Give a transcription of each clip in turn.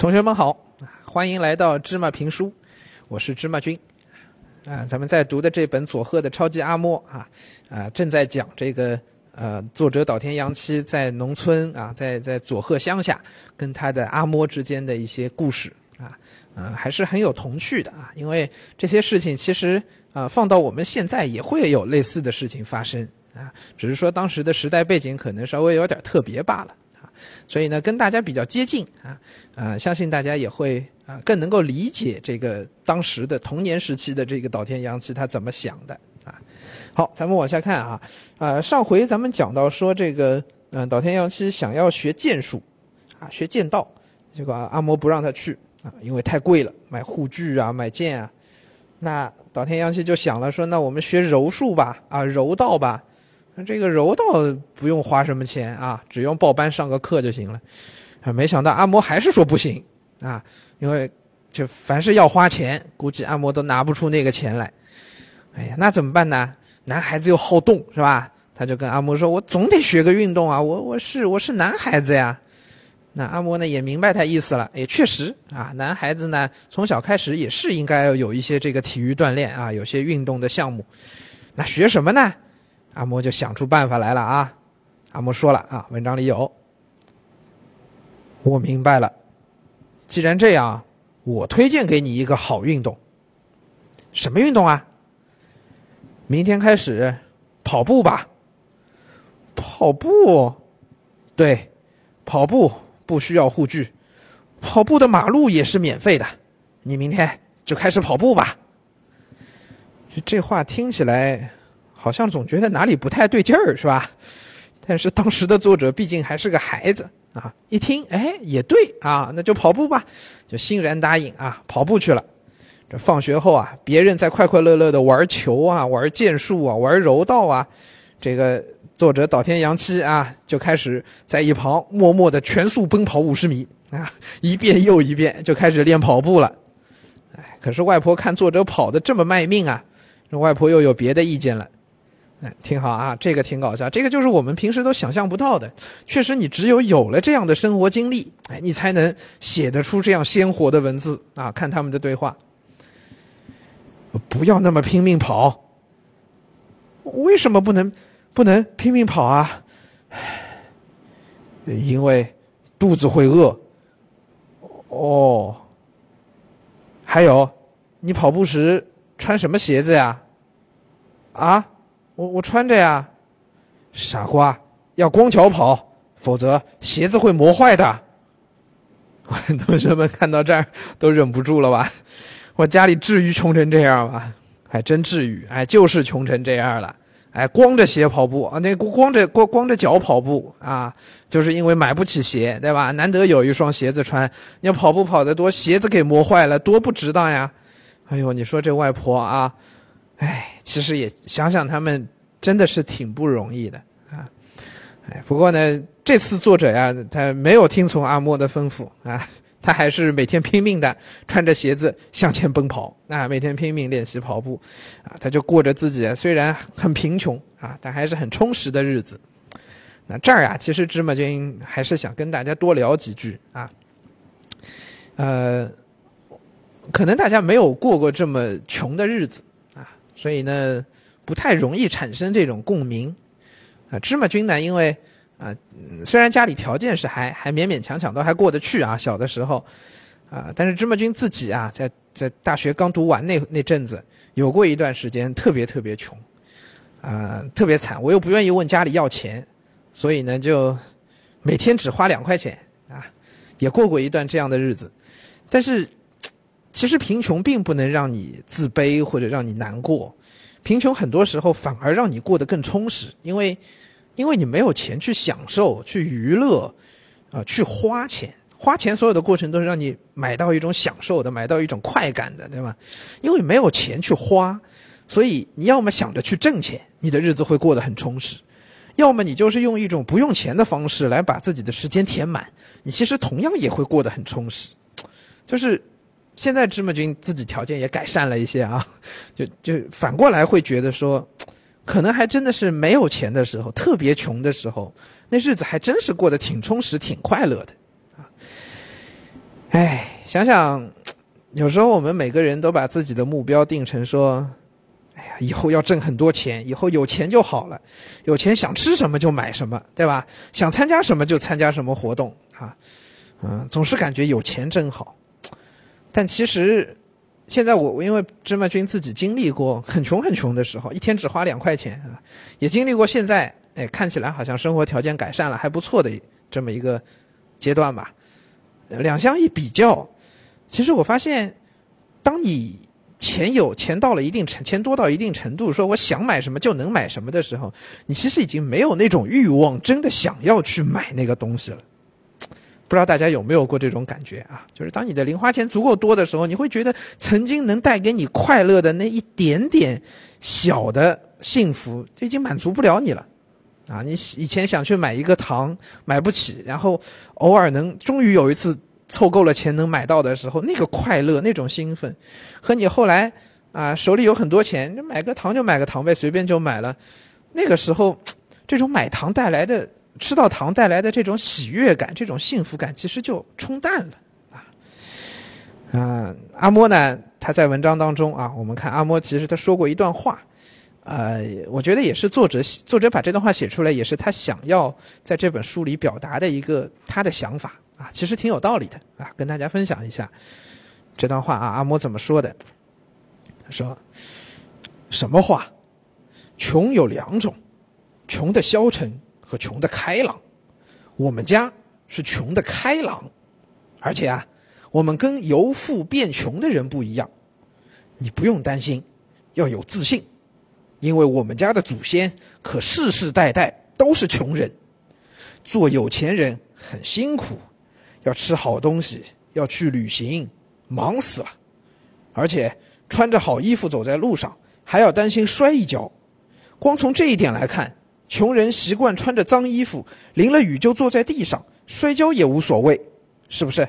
同学们好，欢迎来到芝麻评书，我是芝麻君。啊，咱们在读的这本佐贺的超级阿嬷啊，啊，正在讲这个呃，作者岛田洋七在农村啊，在在佐贺乡下跟他的阿嬷之间的一些故事啊，呃，还是很有童趣的啊，因为这些事情其实啊，放到我们现在也会有类似的事情发生啊，只是说当时的时代背景可能稍微有点特别罢了。所以呢，跟大家比较接近啊，啊，相信大家也会啊更能够理解这个当时的童年时期的这个岛田洋七他怎么想的啊。好，咱们往下看啊，啊，上回咱们讲到说这个，嗯，岛田洋七想要学剑术，啊，学剑道，结果阿嬷不让他去啊，因为太贵了，买护具啊，买剑啊。那岛田洋七就想了说，那我们学柔术吧，啊，柔道吧。这个柔道不用花什么钱啊，只用报班上个课就行了。没想到阿嬷还是说不行啊，因为就凡是要花钱，估计阿嬷都拿不出那个钱来。哎呀，那怎么办呢？男孩子又好动是吧？他就跟阿嬷说：“我总得学个运动啊，我我是我是男孩子呀。”那阿嬷呢也明白他意思了，也确实啊，男孩子呢从小开始也是应该有一些这个体育锻炼啊，有些运动的项目。那学什么呢？阿嬷就想出办法来了啊！阿嬷说了啊，文章里有，我明白了。既然这样，我推荐给你一个好运动。什么运动啊？明天开始跑步吧。跑步？对，跑步不需要护具，跑步的马路也是免费的。你明天就开始跑步吧。这话听起来。好像总觉得哪里不太对劲儿，是吧？但是当时的作者毕竟还是个孩子啊，一听，哎，也对啊，那就跑步吧，就欣然答应啊，跑步去了。这放学后啊，别人在快快乐乐的玩球啊，玩剑术啊，玩柔道啊，这个作者岛田洋七啊，就开始在一旁默默的全速奔跑五十米啊，一遍又一遍，就开始练跑步了。哎，可是外婆看作者跑的这么卖命啊，这外婆又有别的意见了。哎，挺好啊，这个挺搞笑，这个就是我们平时都想象不到的。确实，你只有有了这样的生活经历，哎，你才能写得出这样鲜活的文字啊！看他们的对话，不要那么拼命跑。为什么不能不能拼命跑啊？因为肚子会饿。哦，还有，你跑步时穿什么鞋子呀？啊？我我穿着呀，傻瓜，要光脚跑，否则鞋子会磨坏的。同学们看到这儿都忍不住了吧？我家里至于穷成这样吗？还真至于，哎，就是穷成这样了。哎，光着鞋跑步啊，那光着光光着脚跑步啊，就是因为买不起鞋，对吧？难得有一双鞋子穿，要跑步跑得多，鞋子给磨坏了，多不值当呀！哎呦，你说这外婆啊。哎，其实也想想，他们真的是挺不容易的啊！哎，不过呢，这次作者呀，他没有听从阿莫的吩咐啊，他还是每天拼命的穿着鞋子向前奔跑啊，每天拼命练习跑步啊，他就过着自己虽然很贫穷啊，但还是很充实的日子。那这儿啊，其实芝麻君还是想跟大家多聊几句啊，呃，可能大家没有过过这么穷的日子。所以呢，不太容易产生这种共鸣，啊，芝麻君呢，因为啊，虽然家里条件是还还勉勉强强都还过得去啊，小的时候，啊，但是芝麻君自己啊，在在大学刚读完那那阵子，有过一段时间特别特别穷，啊，特别惨，我又不愿意问家里要钱，所以呢，就每天只花两块钱啊，也过过一段这样的日子，但是。其实贫穷并不能让你自卑或者让你难过，贫穷很多时候反而让你过得更充实，因为，因为你没有钱去享受、去娱乐，啊，去花钱，花钱所有的过程都是让你买到一种享受的，买到一种快感的，对吧？因为没有钱去花，所以你要么想着去挣钱，你的日子会过得很充实；要么你就是用一种不用钱的方式来把自己的时间填满，你其实同样也会过得很充实，就是。现在芝麻君自己条件也改善了一些啊，就就反过来会觉得说，可能还真的是没有钱的时候，特别穷的时候，那日子还真是过得挺充实、挺快乐的啊。哎，想想，有时候我们每个人都把自己的目标定成说，哎呀，以后要挣很多钱，以后有钱就好了，有钱想吃什么就买什么，对吧？想参加什么就参加什么活动啊，嗯，总是感觉有钱真好。但其实，现在我因为芝麻君自己经历过很穷很穷的时候，一天只花两块钱，也经历过现在哎看起来好像生活条件改善了还不错的这么一个阶段吧。两相一比较，其实我发现，当你钱有钱到了一定程钱多到一定程度，说我想买什么就能买什么的时候，你其实已经没有那种欲望，真的想要去买那个东西了。不知道大家有没有过这种感觉啊？就是当你的零花钱足够多的时候，你会觉得曾经能带给你快乐的那一点点小的幸福，就已经满足不了你了。啊，你以前想去买一个糖，买不起，然后偶尔能，终于有一次凑够了钱能买到的时候，那个快乐，那种兴奋，和你后来啊手里有很多钱，就买个糖就买个糖呗，随便就买了，那个时候，这种买糖带来的。吃到糖带来的这种喜悦感、这种幸福感，其实就冲淡了啊。啊，阿莫呢，他在文章当中啊，我们看阿莫其实他说过一段话，呃，我觉得也是作者作者把这段话写出来，也是他想要在这本书里表达的一个他的想法啊，其实挺有道理的啊，跟大家分享一下这段话啊，阿莫怎么说的？他说：“什么话？穷有两种，穷的消沉。”和穷的开朗，我们家是穷的开朗，而且啊，我们跟由富变穷的人不一样。你不用担心，要有自信，因为我们家的祖先可世世代代都是穷人。做有钱人很辛苦，要吃好东西，要去旅行，忙死了。而且穿着好衣服走在路上，还要担心摔一跤。光从这一点来看。穷人习惯穿着脏衣服，淋了雨就坐在地上，摔跤也无所谓，是不是？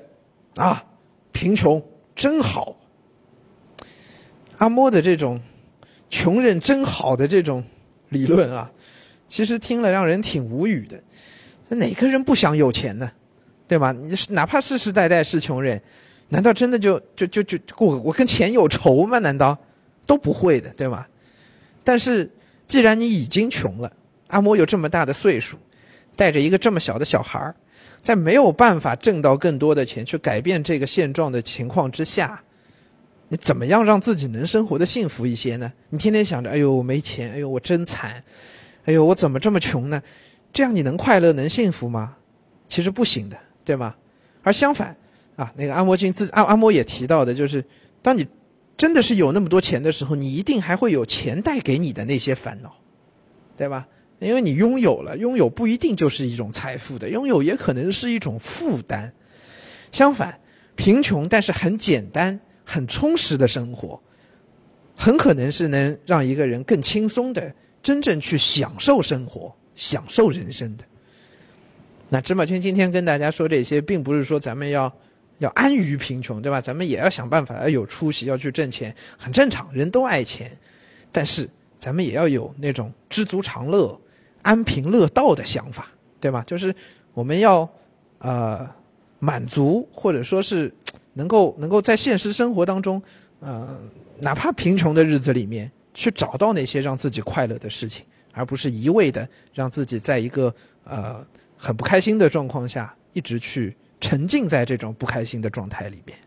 啊，贫穷真好。阿莫的这种“穷人真好”的这种理论啊，其实听了让人挺无语的。哪个人不想有钱呢？对吧？你是哪怕世世代代是穷人，难道真的就就就就我我跟钱有仇吗？难道都不会的，对吧？但是既然你已经穷了，阿嬷有这么大的岁数，带着一个这么小的小孩儿，在没有办法挣到更多的钱去改变这个现状的情况之下，你怎么样让自己能生活的幸福一些呢？你天天想着，哎呦我没钱，哎呦我真惨，哎呦我怎么这么穷呢？这样你能快乐能幸福吗？其实不行的，对吗？而相反，啊，那个阿嬷君自阿阿嬷也提到的，就是当你真的是有那么多钱的时候，你一定还会有钱带给你的那些烦恼，对吧？因为你拥有了，拥有不一定就是一种财富的，拥有也可能是一种负担。相反，贫穷但是很简单、很充实的生活，很可能是能让一个人更轻松的真正去享受生活、享受人生的。那芝麻圈今天跟大家说这些，并不是说咱们要要安于贫穷，对吧？咱们也要想办法要有出息，要去挣钱，很正常，人都爱钱。但是咱们也要有那种知足常乐。安贫乐道的想法，对吧？就是我们要呃满足，或者说是能够能够在现实生活当中，呃，哪怕贫穷的日子里面，去找到那些让自己快乐的事情，而不是一味的让自己在一个呃很不开心的状况下，一直去沉浸在这种不开心的状态里边。